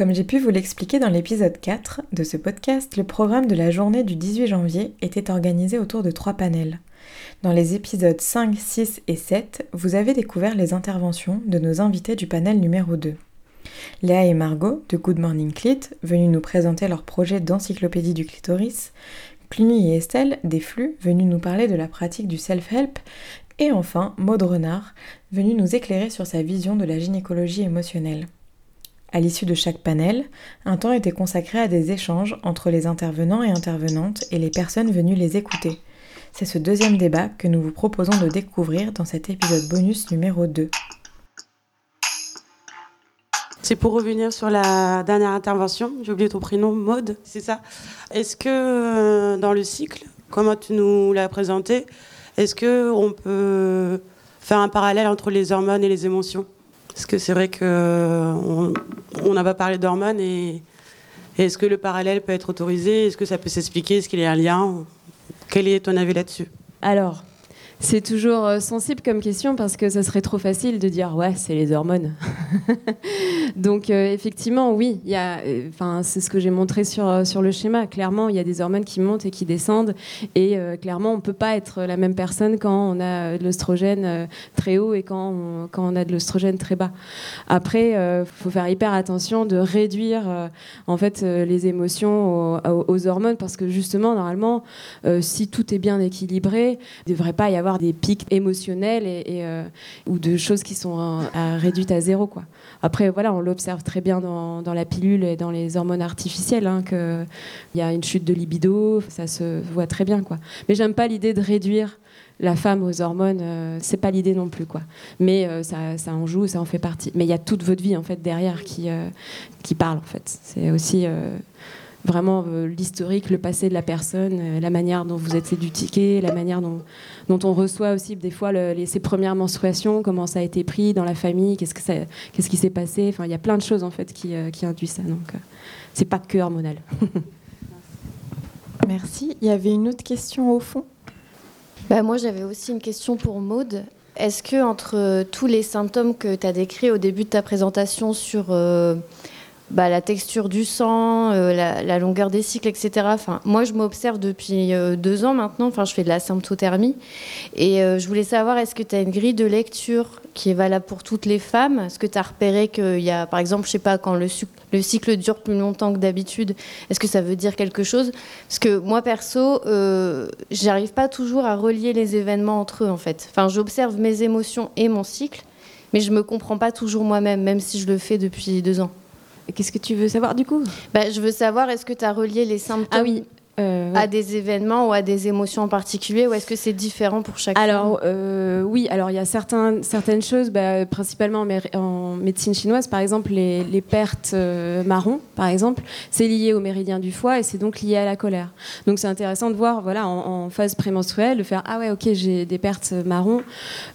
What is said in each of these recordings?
Comme j'ai pu vous l'expliquer dans l'épisode 4 de ce podcast, le programme de la journée du 18 janvier était organisé autour de trois panels. Dans les épisodes 5, 6 et 7, vous avez découvert les interventions de nos invités du panel numéro 2. Léa et Margot de Good Morning Clit, venus nous présenter leur projet d'encyclopédie du clitoris, Cluny et Estelle des flux, venus nous parler de la pratique du self-help, et enfin Maud Renard, venue nous éclairer sur sa vision de la gynécologie émotionnelle. À l'issue de chaque panel, un temps était consacré à des échanges entre les intervenants et intervenantes et les personnes venues les écouter. C'est ce deuxième débat que nous vous proposons de découvrir dans cet épisode bonus numéro 2. C'est pour revenir sur la dernière intervention, j'ai oublié ton prénom, Maude, c'est ça? Est-ce que euh, dans le cycle, comment tu nous l'as présenté, est-ce qu'on peut faire un parallèle entre les hormones et les émotions? Parce que c'est vrai qu'on on n'a pas parlé d'hormones et, est-ce que le parallèle peut être autorisé? Est-ce que ça peut s'expliquer? Est-ce qu'il y a un lien? Quel est ton avis là-dessus? Alors, c'est toujours euh, sensible comme question parce que ça serait trop facile de dire ouais, c'est les hormones. Donc euh, effectivement, oui, il euh, enfin c'est ce que j'ai montré sur sur le schéma. Clairement, il y a des hormones qui montent et qui descendent, et clairement, on peut pas être la même personne quand on a de l'oestrogène très haut et quand on, quand on a de l'oestrogène très bas. Après, il faut faire hyper attention de réduire en fait les émotions aux, aux, hormones parce que justement, normalement, si tout est bien équilibré, il devrait pas y avoir des pics émotionnels et, euh, ou de choses qui sont euh, réduites à zéro. Quoi. Après, voilà, on l'observe très bien dans, dans, la pilule et dans les hormones artificielles, hein, qu'il y a une chute de libido, ça se voit très bien. Quoi. Mais j'aime pas l'idée de réduire la femme aux hormones, euh, c'est pas l'idée non plus quoi. Mais ça, ça, en joue, ça en fait partie. Mais il y a toute votre vie en fait derrière qui qui parle en fait. C'est aussi vraiment euh, l'historique, le passé de la personne, euh, la manière dont vous êtes éduqué, la manière dont, dont on reçoit aussi des fois les, ses premières menstruations, comment ça a été pris dans la famille, qu'est-ce, que qu'est-ce qui s'est passé. Enfin, il y a plein de choses en fait qui, euh, qui induisent ça. Donc, c'est pas que hormonal. Merci. Il y avait une autre question au fond? Bah, moi, j'avais aussi une question pour Maude. Est-ce que entre tous les symptômes que tu as décrits au début de ta présentation sur bah, la texture du sang, euh, la, longueur des cycles, etc. Moi, je m'observe depuis euh, deux ans maintenant. Je fais de la symptothermie. Et euh, je voulais savoir, est-ce que tu as une grille de lecture qui est valable pour toutes les femmes? Est-ce que tu as repéré qu'il y a, par exemple, je sais pas, quand le, le cycle dure plus longtemps que d'habitude, est-ce que ça veut dire quelque chose? Parce que moi, perso, j'arrive pas toujours à relier les événements entre eux, en fait. Enfin, j'observe mes émotions et mon cycle, mais je me comprends pas toujours moi-même, même si je le fais depuis deux ans. Qu'est-ce que tu veux savoir du coup? Bah, Je veux savoir, est-ce que tu as relié les symptômes? Ah oui. Euh, à des événements ou à des émotions en particulier ou est-ce que c'est différent pour chaque Alors euh, oui, alors il y a certains, certaines choses, bah, principalement en, médecine chinoise, par exemple les, les pertes euh, marron, par exemple, c'est lié au méridien du foie et c'est donc lié à la colère. Donc c'est intéressant de voir, voilà, en, phase prémenstruelle, de faire ah ouais, ok, j'ai des pertes marron.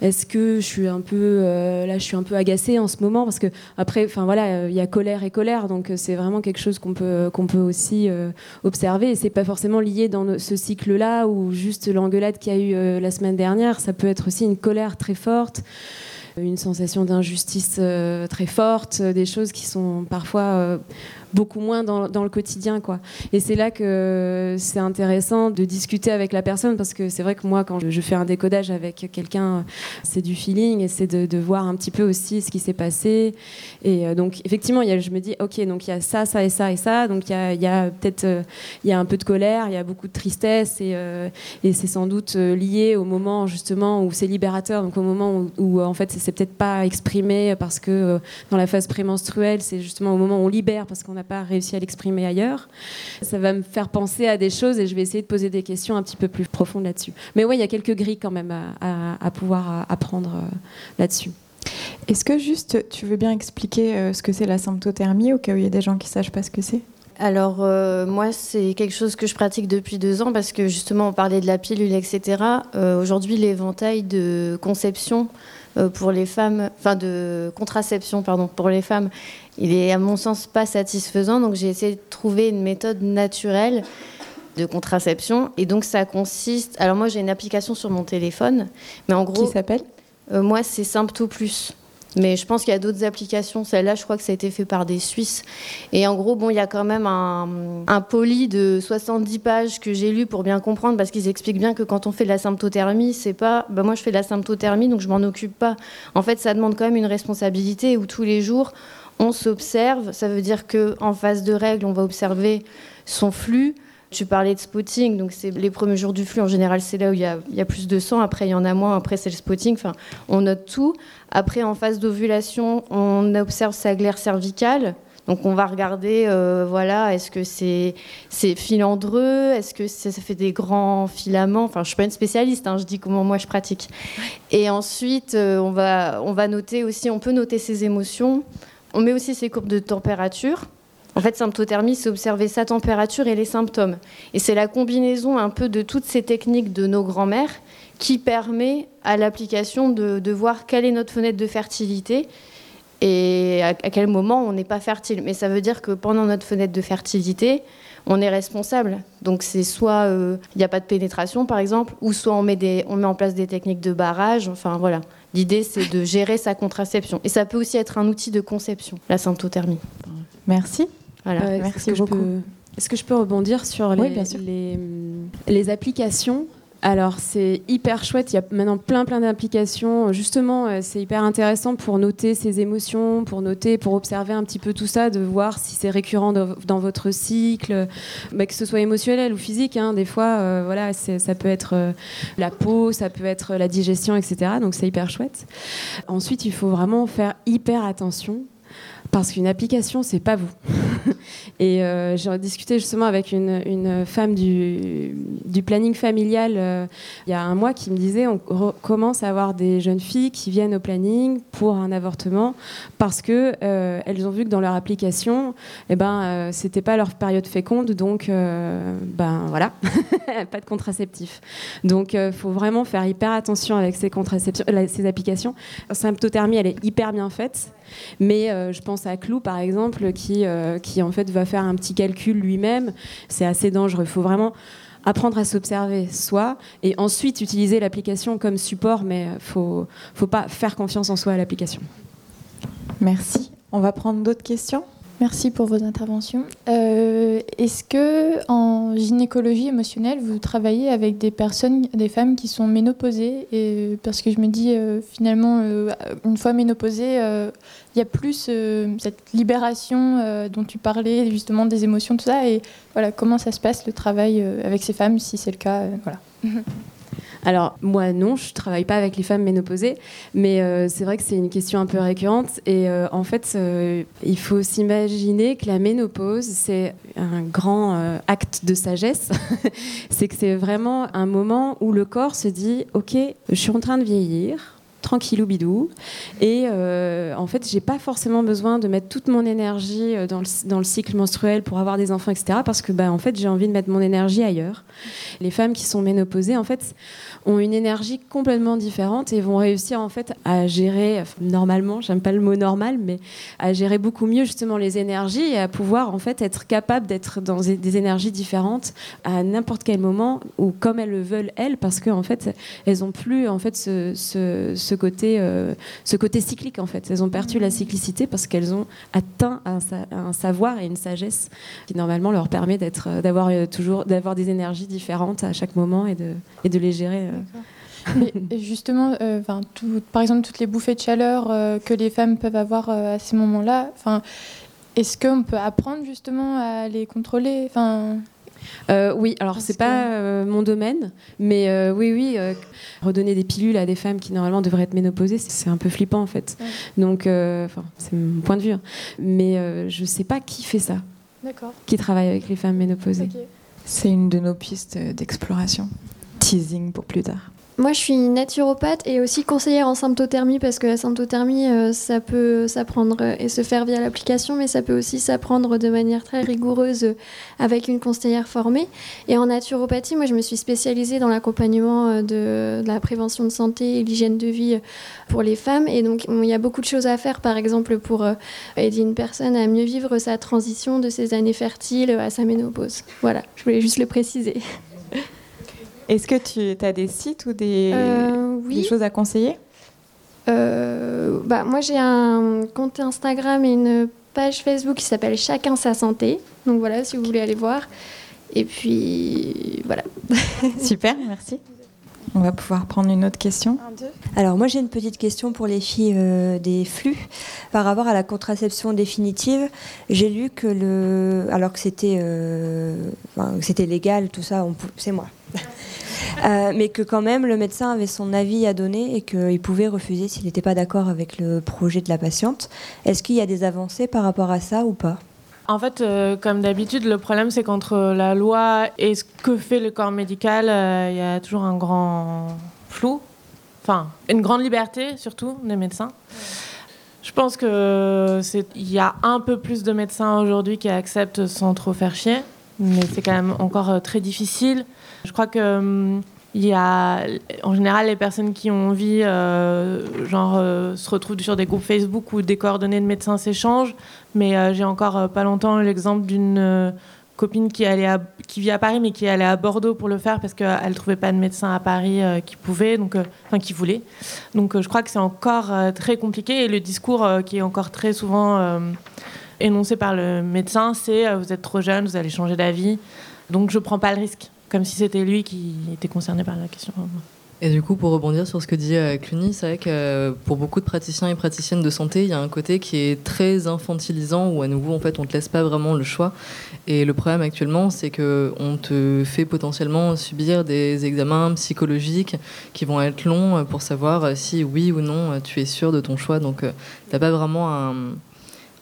Est-ce que je suis un peu là, je suis un peu agacée en ce moment? Parce que après, enfin voilà, il y a colère et colère, donc c'est vraiment quelque chose qu'on peut qu'on peut aussi observer et c'est pas forcément lié dans ce cycle-là ou juste l'engueulade qu'il y a eu euh, la semaine dernière. Ça peut être aussi une colère très forte, une sensation d'injustice euh, très forte, des choses qui sont parfois euh, beaucoup moins dans, le quotidien. Quoi. Et c'est là que c'est intéressant de discuter avec la personne parce que c'est vrai que moi, quand je, fais un décodage avec quelqu'un, c'est du feeling et c'est de, voir un petit peu aussi ce qui s'est passé. Et euh, donc, effectivement, y a, je me dis, OK, donc il y a ça, ça et ça et ça. Donc, il y a, peut-être euh, y a un peu de colère, il y a beaucoup de tristesse et, euh, c'est sans doute lié au moment justement où c'est libérateur, donc au moment où, où en fait, c'est peut-être pas exprimé parce que dans la phase prémenstruelle, c'est justement au moment où on libère parce qu'on a pas réussi à l'exprimer ailleurs. Ça va me faire penser à des choses et je vais essayer de poser des questions un petit peu plus profondes là-dessus. Mais oui, il y a quelques grilles quand même à, pouvoir apprendre euh, là-dessus. Est-ce que juste tu veux bien expliquer euh, ce que c'est la symptothermie au cas où il y a des gens qui ne sachent pas ce que c'est? Alors euh, moi c'est quelque chose que je pratique depuis deux ans parce que justement on parlait de la pilule etc. Aujourd'hui l'éventail de conception pour les femmes, enfin de contraception pardon pour les femmes il est à mon sens pas satisfaisant. Donc j'ai essayé de trouver une méthode naturelle de contraception. Et donc ça consiste. Alors moi j'ai une application sur mon téléphone, mais en gros. Qui s'appelle? euh, Moi c'est Sympto Plus. Mais je pense qu'il y a d'autres applications. Celle-là, je crois que ça a été fait par des Suisses. Et en gros, bon, il y a quand même un, un poli de 70 pages que j'ai lu pour bien comprendre, parce qu'ils expliquent bien que quand on fait de la symptothermie, c'est pas. Bah, moi, je fais de la symptothermie, donc je m'en occupe pas. En fait, ça demande quand même une responsabilité où tous les jours, on s'observe. Ça veut dire qu'en phase de règles, on va observer son flux. Tu parlais de spotting, donc c'est les premiers jours du flux. En général, c'est là où il y, a, plus de sang. Après, il y en a moins. Après, c'est le spotting. Enfin, on note tout. Après, en phase d'ovulation, on observe sa glaire cervicale. Donc, on va regarder, euh, voilà, est-ce que c'est filandreux? Est-ce que ça, fait des grands filaments? Enfin, je suis pas une spécialiste. hein, je dis comment moi je pratique. Et ensuite, euh, on va noter aussi. On peut noter ses émotions. On met aussi ses courbes de température. En fait, symptothermie, c'est observer sa température et les symptômes. Et c'est la combinaison un peu de toutes ces techniques de nos grands-mères qui permet à l'application de, voir quelle est notre fenêtre de fertilité et à, quel moment on n'est pas fertile. Mais ça veut dire que pendant notre fenêtre de fertilité, on est responsable. Donc c'est soit euh, il n'y a pas de pénétration par exemple, ou soit on met, on met en place des techniques de barrage. Enfin voilà. L'idée c'est de gérer sa contraception. Et ça peut aussi être un outil de conception, la symptothermie. Merci. Voilà. Euh, Merci est-ce que je beaucoup. peux- Est-ce que je peux rebondir sur les, Oui, bien sûr. les, les applications? Alors c'est hyper chouette, il y a maintenant plein plein d'applications. Justement, euh, c'est hyper intéressant pour noter ses émotions, pour noter, pour observer un petit peu tout ça, de voir si c'est récurrent dans, votre cycle, bah, que ce soit émotionnel ou physique. hein. Des fois, euh, voilà, ça peut être euh, la peau, ça peut être la digestion, etc. Donc c'est hyper chouette. Ensuite, il faut vraiment faire hyper attention parce qu'une application, c'est pas vous. Et euh, j'ai discuté justement avec une, femme du, planning familial euh, il y a un mois qui me disait on commence à avoir des jeunes filles qui viennent au planning pour un avortement parce que euh, elles ont vu que dans leur application, eh ben euh, c'était pas leur période féconde, donc ben voilà, pas de contraceptif. Donc il faut vraiment faire hyper attention avec ces contraceptions, la- ces applications. Symptothermie, elle est hyper bien faite. Mais euh, je pense à Clou, par exemple, qui, euh, qui en fait va faire un petit calcul lui-même. C'est assez dangereux. Il faut vraiment apprendre à s'observer soi et ensuite utiliser l'application comme support, mais il faut, faut pas faire confiance en soi à l'application. Merci. On va prendre d'autres questions? Merci pour vos interventions. Euh, Est-ce que en gynécologie émotionnelle, vous travaillez avec des personnes, des femmes qui sont ménopausées et, Parce que je me dis, euh, finalement, euh, une fois ménopausée, euh, il y a plus euh, cette libération euh, dont tu parlais, justement des émotions, tout ça. Et voilà, comment ça se passe le travail euh, avec ces femmes, si c'est le cas euh, voilà. Alors moi non, je travaille pas avec les femmes ménopausées, mais euh, c'est vrai que c'est une question un peu récurrente et euh, en fait euh, il faut s'imaginer que la ménopause c'est un grand acte de sagesse, c'est que c'est vraiment un moment où le corps se dit ok je suis en train de vieillir tranquillou bidou. Et euh, en fait j'ai pas forcément besoin de mettre toute mon énergie euh, dans le, cycle menstruel pour avoir des enfants etc parce que bah, en fait j'ai envie de mettre mon énergie ailleurs. Les femmes qui sont ménopausées en fait ont une énergie complètement différente et vont réussir en fait à gérer enfin, normalement, j'aime pas le mot normal, mais à gérer beaucoup mieux justement les énergies et à pouvoir en fait être capable d'être dans des énergies différentes à n'importe quel moment ou comme elles le veulent elles, parce qu'en fait elles ont plus en fait ce côté euh, ce côté cyclique en fait. Elles ont perdu la cyclicité parce qu'elles ont atteint un, sa- un savoir et une sagesse qui normalement leur permet d'être euh, d'avoir euh, toujours d'avoir des énergies différentes à chaque moment et de les gérer. justement, par exemple, toutes les bouffées de chaleur que les femmes peuvent avoir à ces moments-là, est-ce qu'on peut apprendre justement à les contrôler? Euh, oui, alors c'est que- pas euh, mon domaine, mais euh, oui, oui, euh, redonner des pilules à des femmes qui normalement devraient être ménopausées, c'est- c'est un peu flippant en fait. Ouais. Donc, euh, enfin, c'est mon point de vue, hein. mais euh, je sais pas qui fait ça, D'accord. qui travaille avec les femmes ménopausées. C'est une de nos pistes d'exploration. Teasing pour plus tard. Moi, je suis naturopathe et aussi conseillère en symptothermie parce que la symptothermie, euh, ça peut s'apprendre et se faire via l'application, mais ça peut aussi s'apprendre de manière très rigoureuse avec une conseillère formée. Et en naturopathie, moi, je me suis spécialisée dans l'accompagnement euh, de, la prévention de santé et l'hygiène de vie euh, pour les femmes. Et donc, il y a beaucoup de choses à faire, par exemple, pour aider une personne à mieux vivre sa transition de ses années fertiles à sa ménopause. Voilà, je voulais juste le préciser. Est-ce que tu as des sites ou des, Euh, des choses à conseiller? Euh, bah, moi, j'ai un compte Instagram et une page Facebook qui s'appelle Chacun sa santé. Donc voilà, si vous voulez aller voir. Et puis voilà. Super, merci. On va pouvoir prendre une autre question. Alors moi j'ai une petite question pour les filles euh, des flux par rapport à la contraception définitive. J'ai lu que le, alors que c'était, euh, enfin, que c'était légal, tout ça, on c'est moi. Euh, mais que quand même le médecin avait son avis à donner et qu'il pouvait refuser s'il n'était pas d'accord avec le projet de la patiente. Est-ce qu'il y a des avancées par rapport à ça ou pas? En fait, euh, comme d'habitude, le problème c'est qu'entre la loi et ce que fait le corps médical, euh, il y a toujours un grand flou, enfin une grande liberté surtout des médecins. Je pense que c'est il y a un peu plus de médecins aujourd'hui qui acceptent sans trop faire chier, mais c'est quand même encore très difficile. Je crois que hum, il y a en général les personnes qui ont envie, euh, genre euh, se retrouvent sur des groupes Facebook où des coordonnées de médecins s'échangent. Mais euh, j'ai encore euh, pas longtemps l'exemple d'une euh, copine qui, vit à Paris mais qui allait à Bordeaux pour le faire parce qu'elle ne trouvait pas de médecin à Paris euh, qui pouvait, donc, euh, enfin qui voulait. Donc euh, je crois que c'est encore euh, très compliqué et le discours euh, qui est encore très souvent euh, énoncé par le médecin, c'est euh, vous êtes trop jeune, vous allez changer d'avis, donc je prends pas le risque, comme si c'était lui qui était concerné par la question. Et du coup, pour rebondir sur ce que dit euh, Cluny, c'est vrai que euh, pour beaucoup de praticiens et praticiennes de santé, il y a un côté qui est très infantilisant où à nouveau, en fait, on te laisse pas vraiment le choix. Et le problème actuellement, c'est que on te fait potentiellement subir des examens psychologiques qui vont être longs pour savoir si oui ou non euh, tu es sûr de ton choix. Donc, t'as pas vraiment un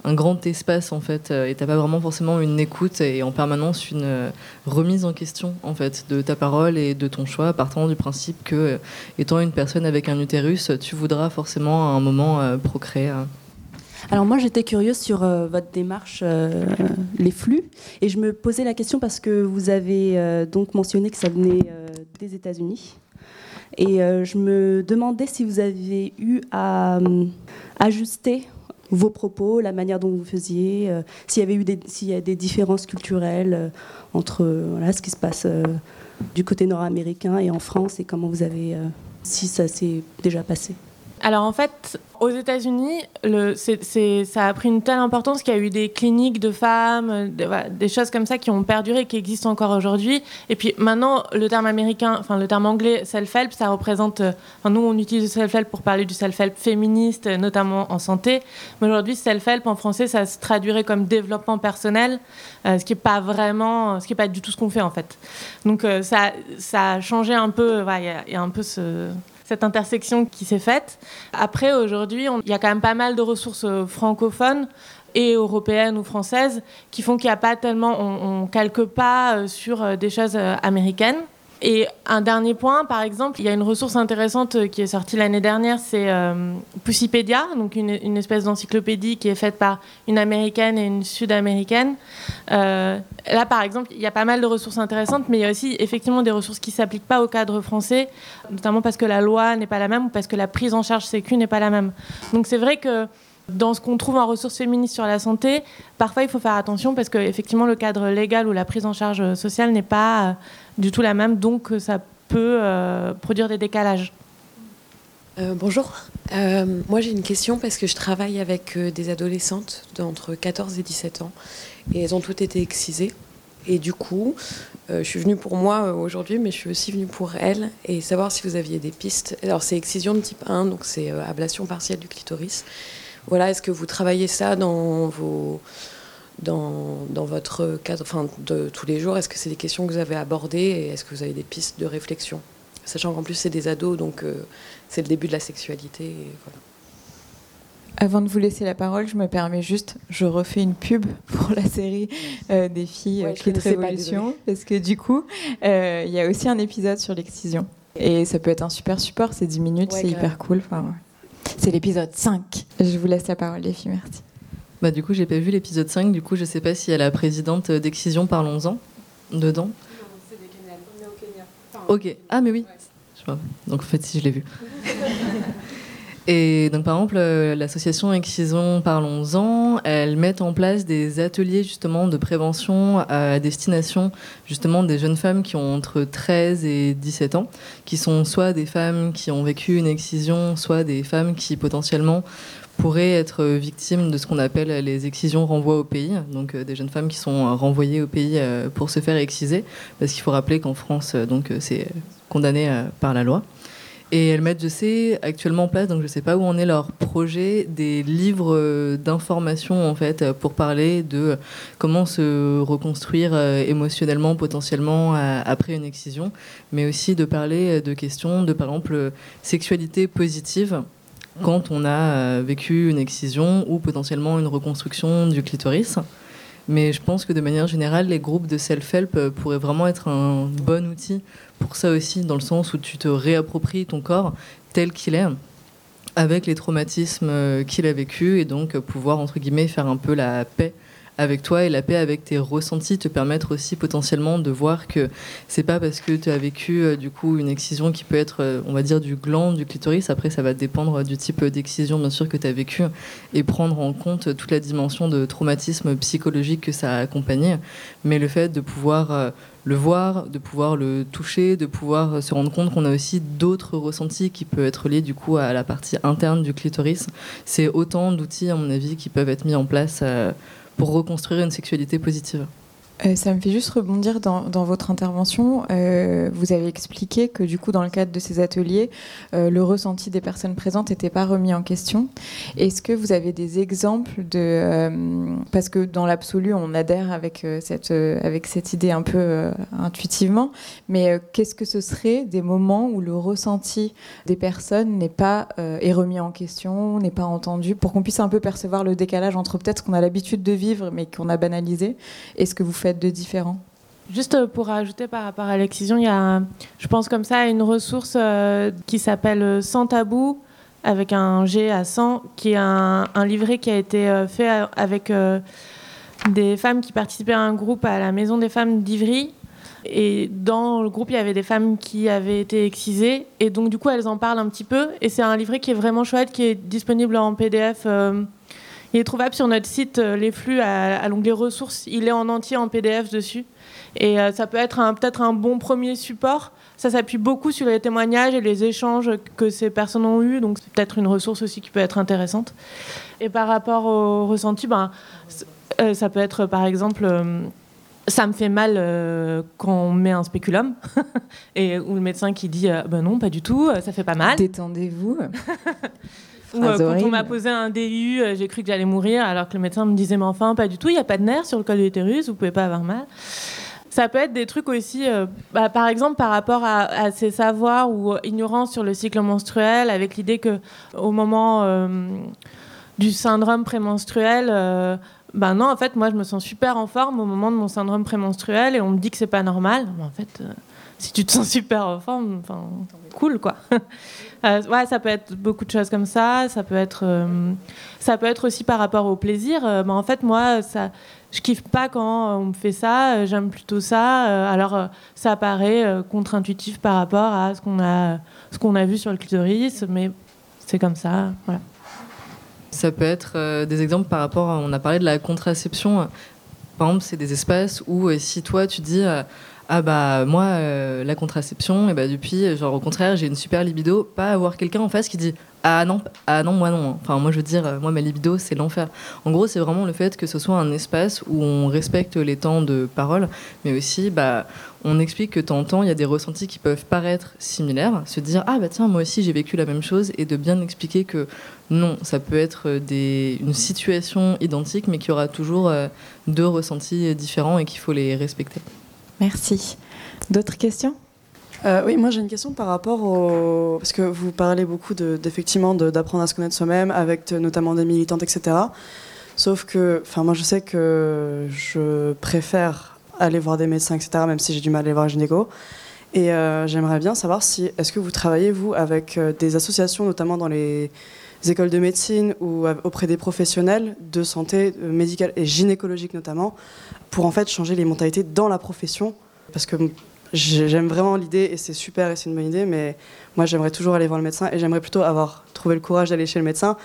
un grand espace en fait euh, et t'as pas vraiment forcément une écoute et en permanence une euh, remise en question en fait de ta parole et de ton choix partant du principe que euh, étant une personne avec un utérus tu voudras forcément à un moment procréer hein. Alors moi j'étais curieuse sur votre démarche, les flux, et je me posais la question parce que vous avez donc mentionné que ça venait des États-Unis, et je me demandais si vous aviez eu à euh, ajuster vos propos, la manière dont vous faisiez, euh, s'il y avait eu des, s'il y a des différences culturelles euh, entre euh, voilà, ce qui se passe du côté nord-américain et en France, et comment vous avez, si ça s'est déjà passé. Alors en fait, aux États-Unis, ça a pris une telle importance qu'il y a eu des cliniques de femmes, des, choses comme ça qui ont perduré, qui existent encore aujourd'hui. Et puis maintenant, le terme américain, enfin le terme anglais self-help, ça représente. euh, enfin, nous, on utilise le self-help pour parler du self-help féministe, euh, notamment en santé. Mais aujourd'hui, self-help en français, ça se traduirait comme développement personnel, euh, ce qui n'est pas vraiment, ce qui est pas du tout ce qu'on fait en fait. Donc ça, ça a changé un peu. il y, a un peu ce cette intersection qui s'est faite. Après, aujourd'hui, il y a quand même pas mal de ressources euh, francophones et européennes ou françaises qui font qu'il n'y a pas tellement, on, on calque pas euh, sur euh, des choses américaines. Et un dernier point, par exemple, il y a une ressource intéressante euh, qui est sortie l'année dernière, c'est euh, donc une, une espèce d'encyclopédie qui est faite par une américaine et une sud-américaine. Euh, là, par exemple, il y a pas mal de ressources intéressantes, mais il y a aussi effectivement des ressources qui ne s'appliquent pas au cadre français, notamment parce que la loi n'est pas la même ou parce que la prise en charge sécu n'est pas la même. Donc c'est vrai que dans ce qu'on trouve en ressources féministes sur la santé, parfois il faut faire attention parce que effectivement le cadre légal ou la prise en charge sociale n'est pas euh, du tout la même, donc euh, ça peut euh, produire des décalages. Bonjour. Moi, j'ai une question parce que je travaille avec des adolescentes d'entre 14 et 17 ans et elles ont toutes été excisées. Et du coup, je suis venue pour moi aujourd'hui, mais je suis aussi venue pour elles et savoir si vous aviez des pistes. Alors, c'est excision de type 1, donc c'est ablation partielle du clitoris. Voilà, est-ce que vous travaillez ça dans vos dans, dans votre cadre enfin, de tous les jours? Est-ce que c'est des questions que vous avez abordées et est-ce que vous avez des pistes de réflexion? Sachant qu'en plus, c'est des ados, donc euh, c'est le début de la sexualité. Et voilà. Avant de vous laisser la parole, je me permets juste, je refais une pub pour la série euh, des filles Ouais, euh, pas, Révolution, parce que du coup, euh, il y a aussi un épisode sur l'excision. Et ça peut être un super support, c'est 10 minutes, Ouais, c'est hyper cool. Enfin, ouais. C'est l'épisode 5. Je vous laisse la parole, les filles, merci. bah du coup j'ai pas vu l'épisode 5 du coup je sais pas s'il y a la présidente d'Excision Parlons-en dedans. Ok. Ah mais oui. Je vois. donc en fait si je l'ai vu Et donc, par exemple, euh, l'association Excision Parlons-en, elle met en place des ateliers justement de prévention à destination justement des jeunes femmes qui ont entre 13 et 17 ans, qui sont soit des femmes qui ont vécu une excision, soit des femmes qui potentiellement pourraient être victimes de ce qu'on appelle les excisions renvois au pays, donc euh, des jeunes femmes qui sont renvoyées au pays euh, pour se faire exciser, parce qu'il faut rappeler qu'en France, donc c'est condamné par la loi. Et elles mettent, je sais, actuellement en place, donc je ne sais pas où en est leur projet, des livres euh, d'information en fait pour parler de comment se reconstruire euh, émotionnellement potentiellement après une excision, mais aussi de parler de questions de par exemple sexualité positive quand on a euh, vécu une excision ou potentiellement une reconstruction du clitoris. Mais je pense que de manière générale, les groupes de self-help pourraient vraiment être un bon outil pour ça aussi, dans le sens où tu te réappropries ton corps tel qu'il est, avec les traumatismes euh, qu'il a vécu, et donc pouvoir, entre guillemets, faire un peu la paix avec toi et la paix avec tes ressentis te permettre aussi potentiellement de voir que c'est pas parce que tu as vécu euh, du coup une excision qui peut être euh, on va dire du gland du clitoris après ça va dépendre du type d'excision bien sûr que tu as vécu et prendre en compte toute la dimension de traumatisme psychologique que ça a accompagné mais le fait de pouvoir le voir, de pouvoir le toucher, de pouvoir se rendre compte qu'on a aussi d'autres ressentis qui peuvent être liés du coup à la partie interne du clitoris. C'est autant d'outils, à mon avis, qui peuvent être mis en place euh, pour reconstruire une sexualité positive. Euh, ça me fait juste rebondir dans, votre intervention. Euh, vous avez expliqué que du coup, dans le cadre de ces ateliers, euh, le ressenti des personnes présentes n'était pas remis en question. Est-ce que vous avez des exemples de... parce que dans l'absolu, on adhère avec cette, avec cette idée un peu intuitivement, mais qu'est-ce que ce serait des moments où le ressenti des personnes n'est pas est remis en question, n'est pas entendu, pour qu'on puisse un peu percevoir le décalage entre peut-être ce qu'on a l'habitude de vivre, mais qu'on a banalisé, et ce que vous de différent? Juste pour ajouter par rapport à l'excision, il y a, je pense comme ça, une ressource euh, qui s'appelle euh, Sans tabou, avec un G à 100, qui est un, livret qui a été euh, fait avec des femmes qui participaient à un groupe à la Maison des femmes d'Ivry. Et dans le groupe, il y avait des femmes qui avaient été excisées. Et donc, du coup, elles en parlent un petit peu. Et c'est un livret qui est vraiment chouette, qui est disponible en PDF. Il est trouvable sur notre site, euh, les flux à, l'onglet ressources. Il est en entier en PDF dessus. Et euh, ça peut être peut-être un bon premier support. Ça s'appuie beaucoup sur les témoignages et les échanges que ces personnes ont eus. Donc c'est peut-être une ressource aussi qui peut être intéressante. Et par rapport au ressenti, ben, euh, ça peut être par exemple ça me fait mal quand on met un spéculum et ou le médecin qui dit ben non pas du tout ça fait pas mal détendez-vous Euh, quand on m'a posé un DU, euh, j'ai cru que j'allais mourir, alors que le médecin me disait mais enfin pas du tout, il n'y a pas de nerfs sur le col de l'utérus, vous pouvez pas avoir mal. Ça peut être des trucs aussi, euh, bah, par exemple par rapport à, ces savoirs ou ignorance sur le cycle menstruel, avec l'idée que au moment du syndrome prémenstruel, ben non, en fait, moi je me sens super en forme au moment de mon syndrome prémenstruel et on me dit que c'est pas normal. en fait, si tu te sens super en forme, cool quoi. Euh, ouais, ça peut être beaucoup de choses comme ça. Ça peut être, euh, ça peut être aussi par rapport au plaisir. Euh, en fait, moi, ça, je kiffe pas quand on me fait ça. J'aime plutôt ça. alors, ça paraît contre-intuitif par rapport à ce qu'on a, ce qu'on a vu sur le clitoris, mais c'est comme ça. Voilà. Ça peut être des exemples par rapport. On a parlé de la contraception. Par exemple, c'est des espaces où si toi tu dis ah bah moi euh, la contraception et bah depuis genre au contraire j'ai une super libido. Pas avoir quelqu'un en face qui dit ah non ah non moi non enfin moi je veux dire moi ma libido c'est l'enfer. En gros c'est vraiment le fait que ce soit un espace où on respecte les temps de parole mais aussi bah on explique que temps en temps il y a des ressentis qui peuvent paraître similaires. Se dire ah bah tiens moi aussi j'ai vécu la même chose et de bien expliquer que non ça peut être des, une situation identique mais qu'il y aura toujours euh, deux ressentis différents et qu'il faut les respecter Merci. D'autres questions? Euh, oui, moi j'ai une question par rapport au... Parce que vous parlez beaucoup d'effectivement d'apprendre à se connaître soi-même, avec notamment des militantes, etc. Sauf que, enfin moi je sais que je préfère aller voir des médecins, etc., même si j'ai du mal à aller voir un gynéco. Et euh, j'aimerais bien savoir si, est-ce que vous travaillez, vous, avec euh, des associations, notamment dans les écoles de médecine ou auprès des professionnels de santé médicale et gynécologique notamment, pour en fait changer les mentalités dans la profession. Parce que j'aime vraiment l'idée et c'est super et c'est une bonne idée, mais moi j'aimerais toujours aller voir le médecin et j'aimerais plutôt avoir trouvé le courage d'aller chez le médecin,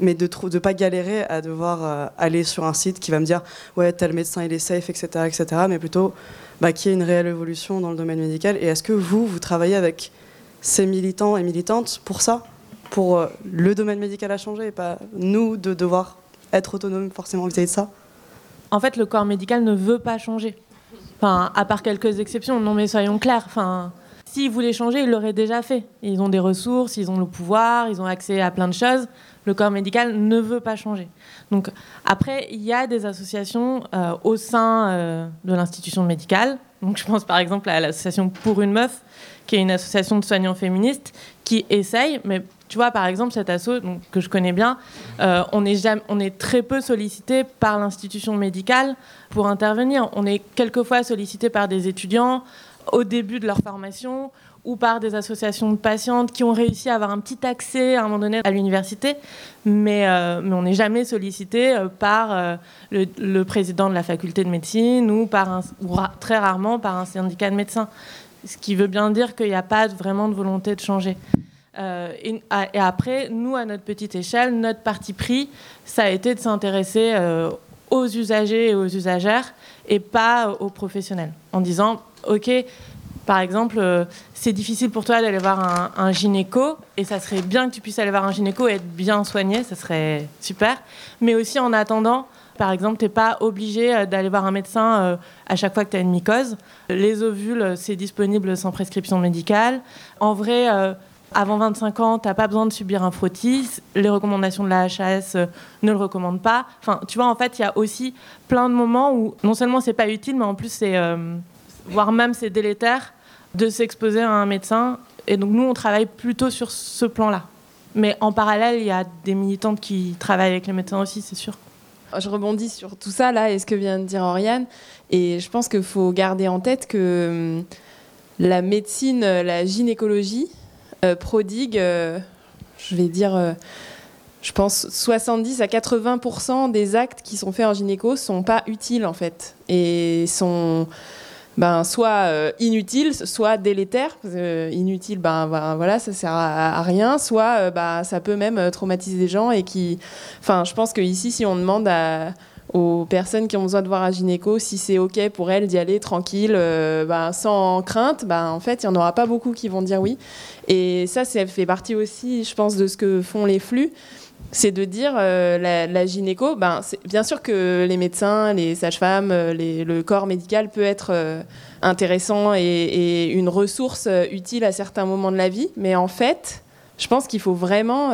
mais de ne pas galérer à devoir euh, aller sur un site qui va me dire ouais tel médecin il est safe, etc., etc., mais plutôt bah, qu'il y ait une réelle évolution dans le domaine médical. Et est-ce que vous, vous travaillez avec ces militants et militantes pour ça, pour euh, le domaine médical à changer et pas nous de devoir être autonomes forcément vis-à-vis de ça En fait, le corps médical ne veut pas changer. Enfin, à part quelques exceptions, non mais soyons clairs. Enfin, s'ils voulaient changer, ils l'auraient déjà fait. Ils ont des ressources, ils ont le pouvoir, ils ont accès à plein de choses. Le corps médical ne veut pas changer. Donc après, il y a des associations euh, au sein euh, de l'institution médicale. Donc je pense par exemple à l'association Pour une meuf, qui est une association de soignants féministes qui essaye, mais tu vois, par exemple, cet asso que je connais bien, euh, on, est très peu sollicité par l'institution médicale pour intervenir. On est quelquefois sollicité par des étudiants au début de leur formation ou par des associations de patientes qui ont réussi à avoir un petit accès à un moment donné à l'université, mais, euh, on n'est jamais sollicité euh, par le, président de la faculté de médecine ou très rarement par un syndicat de médecins, ce qui veut bien dire qu'il n'y a pas vraiment de volonté de changer. Euh, et, après, nous, à notre petite échelle, notre parti pris, ça a été de s'intéresser euh, aux usagers et aux usagères et pas aux professionnels. En disant, OK, par exemple, euh, c'est difficile pour toi d'aller voir un, gynéco et ça serait bien que tu puisses aller voir un gynéco et être bien soigné, ça serait super. Mais aussi en attendant, par exemple, tu n'es pas obligé d'aller voir un médecin à chaque fois que tu as une mycose. Les ovules, c'est disponible sans prescription médicale. En vrai, avant 25 ans, tu n'as pas besoin de subir un frottis. Les recommandations de la HAS euh, ne le recommandent pas. Enfin, tu vois, en fait, il y a aussi plein de moments où non seulement c'est pas utile, mais en plus c'est, euh, voire même c'est délétère de s'exposer à un médecin. Et donc nous, on travaille plutôt sur ce plan-là. Mais en parallèle, il y a des militantes qui travaillent avec les médecins aussi, c'est sûr. Je rebondis sur tout ça là et ce que vient de dire Oriane. Et je pense qu'il faut garder en tête que hum, la médecine, la gynécologie, prodigue, euh, je vais dire, euh, je pense 70 à 80% des actes qui sont faits en gynéco sont pas utiles en fait et sont ben, soit inutiles, soit délétères. inutile, ben, ben, voilà, ça sert à, rien. Soit ben, ça peut même traumatiser des gens et qui, enfin, je pense que ici, si on demande à aux personnes qui ont besoin de voir un gynéco, si c'est OK pour elles d'y aller tranquille, euh, ben, sans crainte, ben, en fait, il n'y en aura pas beaucoup qui vont dire oui. Et ça, ça fait partie aussi, je pense, de ce que font les flux. C'est de dire euh, la, gynéco, ben, bien sûr que les médecins, les sages-femmes, euh, le corps médical peut être intéressant et, et, une ressource utile à certains moments de la vie, mais en fait, je pense qu'il faut vraiment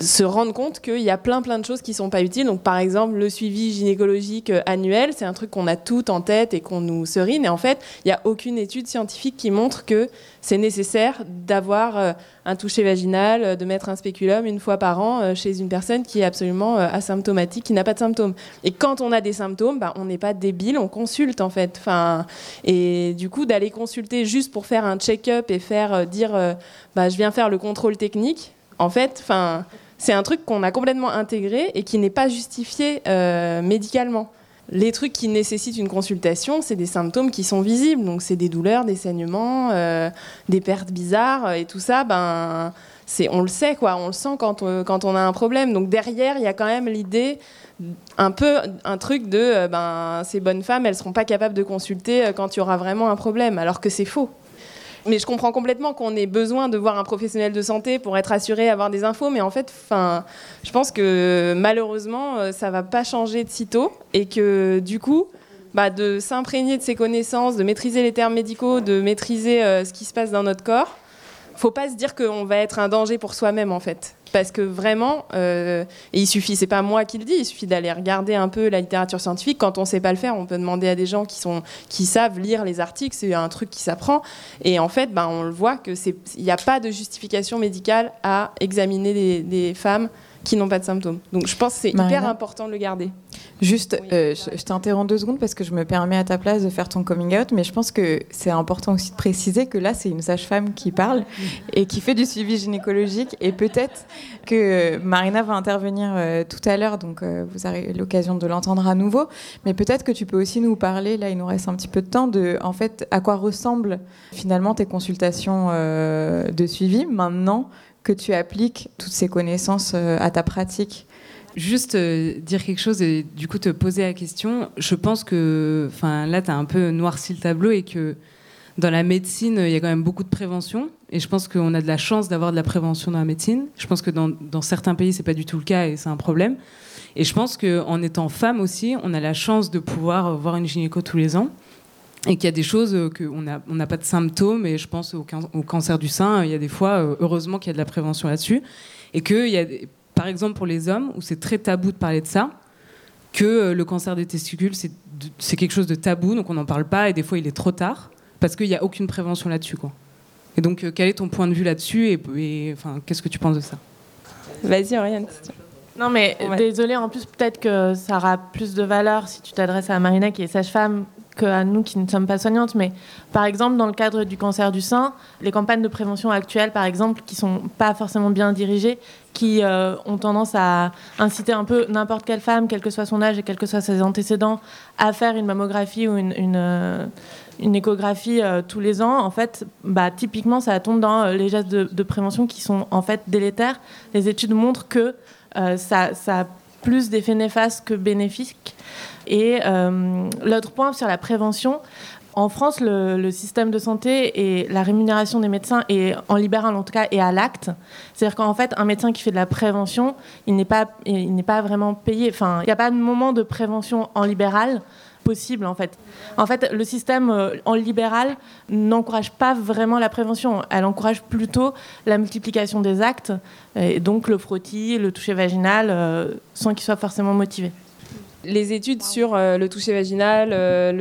se rendre compte qu'il y a plein plein de choses qui sont pas utiles. Donc par exemple le suivi gynécologique euh, annuel, c'est un truc qu'on a tout en tête et qu'on nous serine. Et en fait, il n'y a aucune étude scientifique qui montre que c'est nécessaire d'avoir euh, un toucher vaginal, euh, de mettre un spéculum une fois par an chez une personne qui est absolument asymptomatique, qui n'a pas de symptômes. Et quand on a des symptômes, bah, on n'est pas débile, on consulte en fait. Enfin, et du coup d'aller consulter juste pour faire un check-up et faire dire, bah, je viens faire le contrôle technique. En fait, enfin c'est un truc qu'on a complètement intégré et qui n'est pas justifié euh, médicalement. Les trucs qui nécessitent une consultation, c'est des symptômes qui sont visibles. Donc, c'est des douleurs, des saignements, euh, des pertes bizarres. Et tout ça, ben, on le sait, quoi. On le sent quand on, quand on a un problème. Donc, derrière, il y a quand même l'idée, un peu un truc de euh, ben, ces bonnes femmes, elles ne seront pas capables de consulter quand il y aura vraiment un problème. Alors que c'est faux mais je comprends complètement qu'on ait besoin de voir un professionnel de santé pour être assuré, avoir des infos. Mais en fait, je pense que malheureusement, euh, ça va pas changer de sitôt et que du coup, bah, de s'imprégner de ses connaissances, de maîtriser les termes médicaux, de maîtriser euh, ce qui se passe dans notre corps, faut pas se dire qu'on va être un danger pour soi-même en fait parce que vraiment, euh, et il suffit, c'est pas moi qui le dis, il suffit d'aller regarder un peu la littérature scientifique. Quand on sait pas le faire, on peut demander à des gens qui sont, qui savent lire les articles. C'est un truc qui s'apprend. Et en fait, ben, on le voit que c'est, il n'y a pas de justification médicale à examiner des, femmes qui n'ont pas de symptômes. Donc je pense que c'est hyper important de le garder. Juste, euh, je, je t'interromps deux secondes parce que je me permets à ta place de faire ton coming out, mais je pense que c'est important aussi de préciser que là, c'est une sage-femme qui parle et qui fait du suivi gynécologique. Et peut-être que Marina va intervenir euh, tout à l'heure, donc euh, vous aurez l'occasion de l'entendre à nouveau. Mais peut-être que tu peux aussi nous parler, là, il nous reste un petit peu de temps, de en fait, à quoi ressemblent finalement tes consultations euh, de suivi maintenant que tu appliques toutes ces connaissances euh, à ta pratique. Juste euh, dire quelque chose et du coup te poser la question. Je pense que enfin, là, tu as un peu noirci le tableau et que dans la médecine, il y a quand même beaucoup de prévention. Et je pense qu'on a de la chance d'avoir de la prévention dans la médecine. Je pense que dans, dans certains pays, c'est pas du tout le cas et c'est un problème. Et je pense qu'en étant femme aussi, on a la chance de pouvoir voir une gynéco tous les ans. Et qu'il y a des choses qu'on n'a on n'a pas de symptômes. Et je pense au, can- au cancer du sein, il y a des fois, euh, heureusement qu'il y a de la prévention là-dessus. Et qu'il y a, des- par exemple, pour les hommes, où c'est très tabou de parler de ça, que euh, le cancer des testicules, c'est quelque chose de tabou, donc on n'en parle pas, et des fois il est trop tard, parce qu'il n'y a aucune prévention là-dessus. quoi. Et donc, euh, quel est ton point de vue là-dessus, et, et, enfin, qu'est-ce que tu penses de ça? Vas-y, Oriane. Non, mais désolé, en plus, peut-être que ça aura plus de valeur si tu t'adresses à Marina qui est sage-femme qu'à nous qui ne sommes pas soignantes. Mais par exemple, dans le cadre du cancer du sein, les campagnes de prévention actuelles, par exemple, qui sont pas forcément bien dirigées, qui euh, ont tendance à inciter un peu n'importe quelle femme, quel que soit son âge et quels que soient ses antécédents, à faire une mammographie ou une, euh, échographie euh, tous les ans, en fait, bah, typiquement, ça tombe dans les gestes de, prévention qui sont en fait délétères. Les études montrent que ça, a plus d'effets néfastes que bénéfiques. Et euh, l'autre point sur la prévention, en France, le, système de santé et la rémunération des médecins est en libéral en tout cas et à l'acte. C'est-à-dire qu'en fait, un médecin qui fait de la prévention, il n'est pas, pas vraiment payé. Enfin, il n'y a pas de moment de prévention en libéral possible en fait. En fait, le système euh, en libéral n'encourage pas vraiment la prévention. Elle encourage plutôt la multiplication des actes, et donc le frottis, le toucher vaginal, euh, sans qu'il soit forcément motivé. Les études sur euh, le toucher vaginal, euh,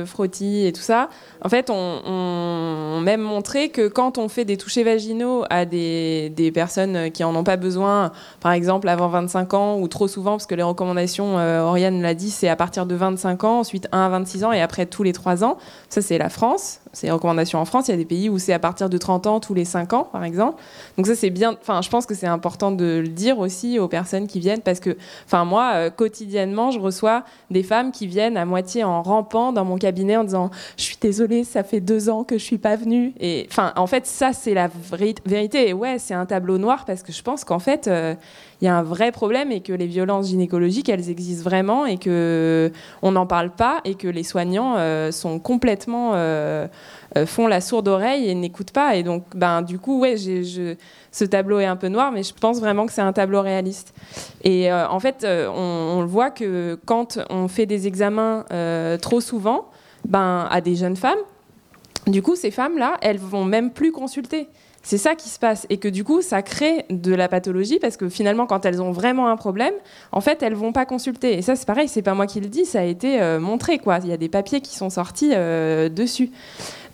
le frottis et tout ça, en fait, on, on- ont même montré que quand on fait des touchés vaginaux à des, personnes qui en ont pas besoin, par exemple avant 25 ans ou trop souvent, parce que les recommandations, euh, Oriane l'a dit, c'est à partir de 25 ans, ensuite 1 à 26 ans et après tous les 3 ans. Ça, c'est la France. C'est les recommandations en France. Il y a des pays où c'est à partir de 30 ans, tous les 5 ans, par exemple. Donc ça, c'est bien. Enfin, je pense que c'est important de le dire aussi aux personnes qui viennent parce que, enfin, moi, euh, quotidiennement, je reçois des femmes qui viennent à moitié en rampant dans mon cabinet en disant Je suis désolée, ça fait deux ans que je suis pas venue. Enfin, en fait, ça, c'est la vérité. Et ouais, c'est un tableau noir parce que je pense qu'en fait, euh, il y a un vrai problème et que les violences gynécologiques, elles existent vraiment et que on n'en parle pas et que les soignants euh, sont complètement euh, euh, font la sourde oreille et n'écoutent pas. Et donc, ben, du coup, ouais, je, ce tableau est un peu noir, mais je pense vraiment que c'est un tableau réaliste. Et euh, en fait, euh, on, le voit que quand on fait des examens euh, trop souvent, ben, à des jeunes femmes, du coup, ces femmes-là, elles vont même plus consulter. C'est ça qui se passe. Et que du coup, ça crée de la pathologie parce que finalement, quand elles ont vraiment un problème, en fait, elles vont pas consulter. Et ça, c'est pareil, c'est pas moi qui le dis, ça a été euh, montré. Quoi. Il y a des papiers qui sont sortis euh, dessus.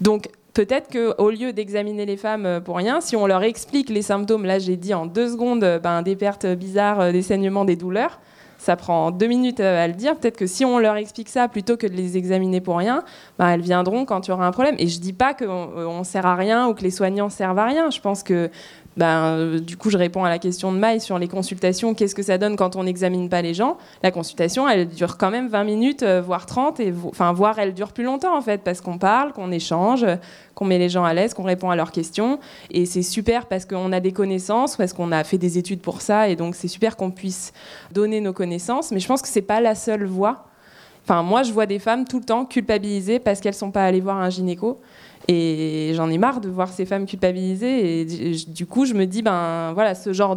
Donc, peut-être qu'au lieu d'examiner les femmes euh, pour rien, si on leur explique les symptômes, là, j'ai dit en deux secondes, ben, des pertes bizarres, des saignements, des douleurs, ça prend deux minutes à le dire. Peut-être que si on leur explique ça plutôt que de les examiner pour rien, ben, elles viendront quand il y aura un problème. Et je dis pas qu'on on sert à rien ou que les soignants servent à rien. Je pense que ben, euh, du coup, je réponds à la question de Maï sur les consultations. Qu'est-ce que ça donne quand on n'examine pas les gens? La consultation, elle dure quand même 20 minutes, euh, voire 30, et vo- enfin, voire elle dure plus longtemps en fait, parce qu'on parle, qu'on échange, qu'on met les gens à l'aise, qu'on répond à leurs questions. Et c'est super parce qu'on a des connaissances, parce qu'on a fait des études pour ça, et donc c'est super qu'on puisse donner nos connaissances. Mais je pense que c'est pas la seule voie. Enfin, moi, je vois des femmes tout le temps culpabilisées parce qu'elles sont pas allées voir un gynéco. Et j'en ai marre de voir ces femmes culpabilisées. Et du- coup, je me dis, ben voilà, ce genre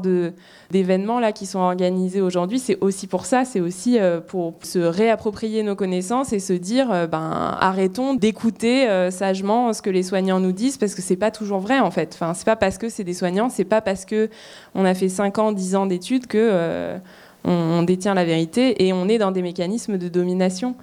d'événements là qui sont organisés aujourd'hui, c'est aussi pour ça, c'est aussi euh, pour se réapproprier nos connaissances et se dire, euh, ben arrêtons d'écouter euh, sagement ce que les soignants nous disent parce que c'est pas toujours vrai en fait. Enfin, c'est pas parce que c'est des soignants, c'est pas parce que on a fait 5 ans, 10 ans d'études que on, détient la vérité et on est dans des mécanismes de domination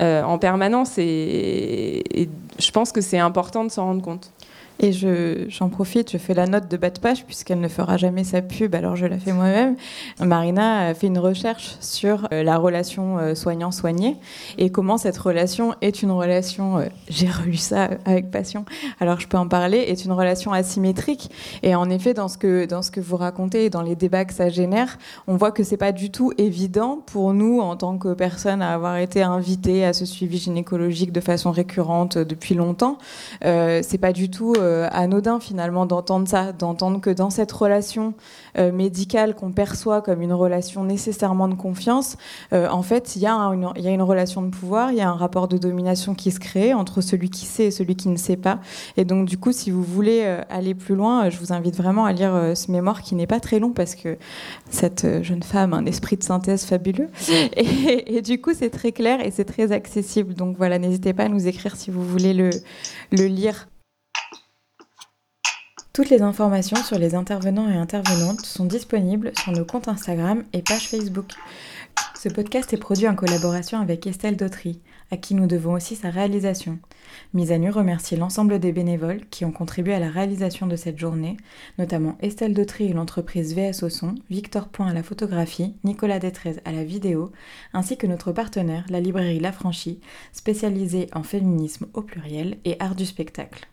en permanence et je pense que c'est important de s'en rendre compte. Et j'en profite, je fais la note de bas de page puisqu'elle ne fera jamais sa pub, alors je la fais moi-même. Marina a fait une recherche sur euh, la relation euh, soignant-soigné et comment cette relation est une relation, euh, j'ai relu ça avec passion, alors je peux en parler, est une relation asymétrique. Et en effet, dans ce que, dans ce que vous racontez et dans les débats que ça génère, on voit que c'est pas du tout évident pour nous, en tant que personnes, à avoir été invitées à ce suivi gynécologique de façon récurrente depuis longtemps. Euh, c'est pas du tout euh, anodin finalement d'entendre ça, d'entendre que dans cette relation euh, médicale qu'on perçoit comme une relation nécessairement de confiance, euh, en fait, il y, a une, relation de pouvoir, il y a un rapport de domination qui se crée entre celui qui sait et celui qui ne sait pas. Et donc, du coup, si vous voulez aller plus loin, je vous invite vraiment à lire ce mémoire qui n'est pas très long parce que cette jeune femme a un esprit de synthèse fabuleux. Et, du coup, c'est très clair et c'est très accessible. Donc voilà, n'hésitez pas à nous écrire si vous voulez le, le lire. Toutes les informations sur les intervenants et intervenantes sont disponibles sur nos comptes Instagram et page Facebook. Ce podcast est produit en collaboration avec Estelle Dautry, à qui nous devons aussi sa réalisation. Mise à nu remercie l'ensemble des bénévoles qui ont contribué à la réalisation de cette journée, notamment Estelle Dautry et l'entreprise VS au son, Victor Point à la photographie, Nicolas Détrez à la vidéo, ainsi que notre partenaire, la librairie La Franchie, spécialisée en féminisme au pluriel et art du spectacle.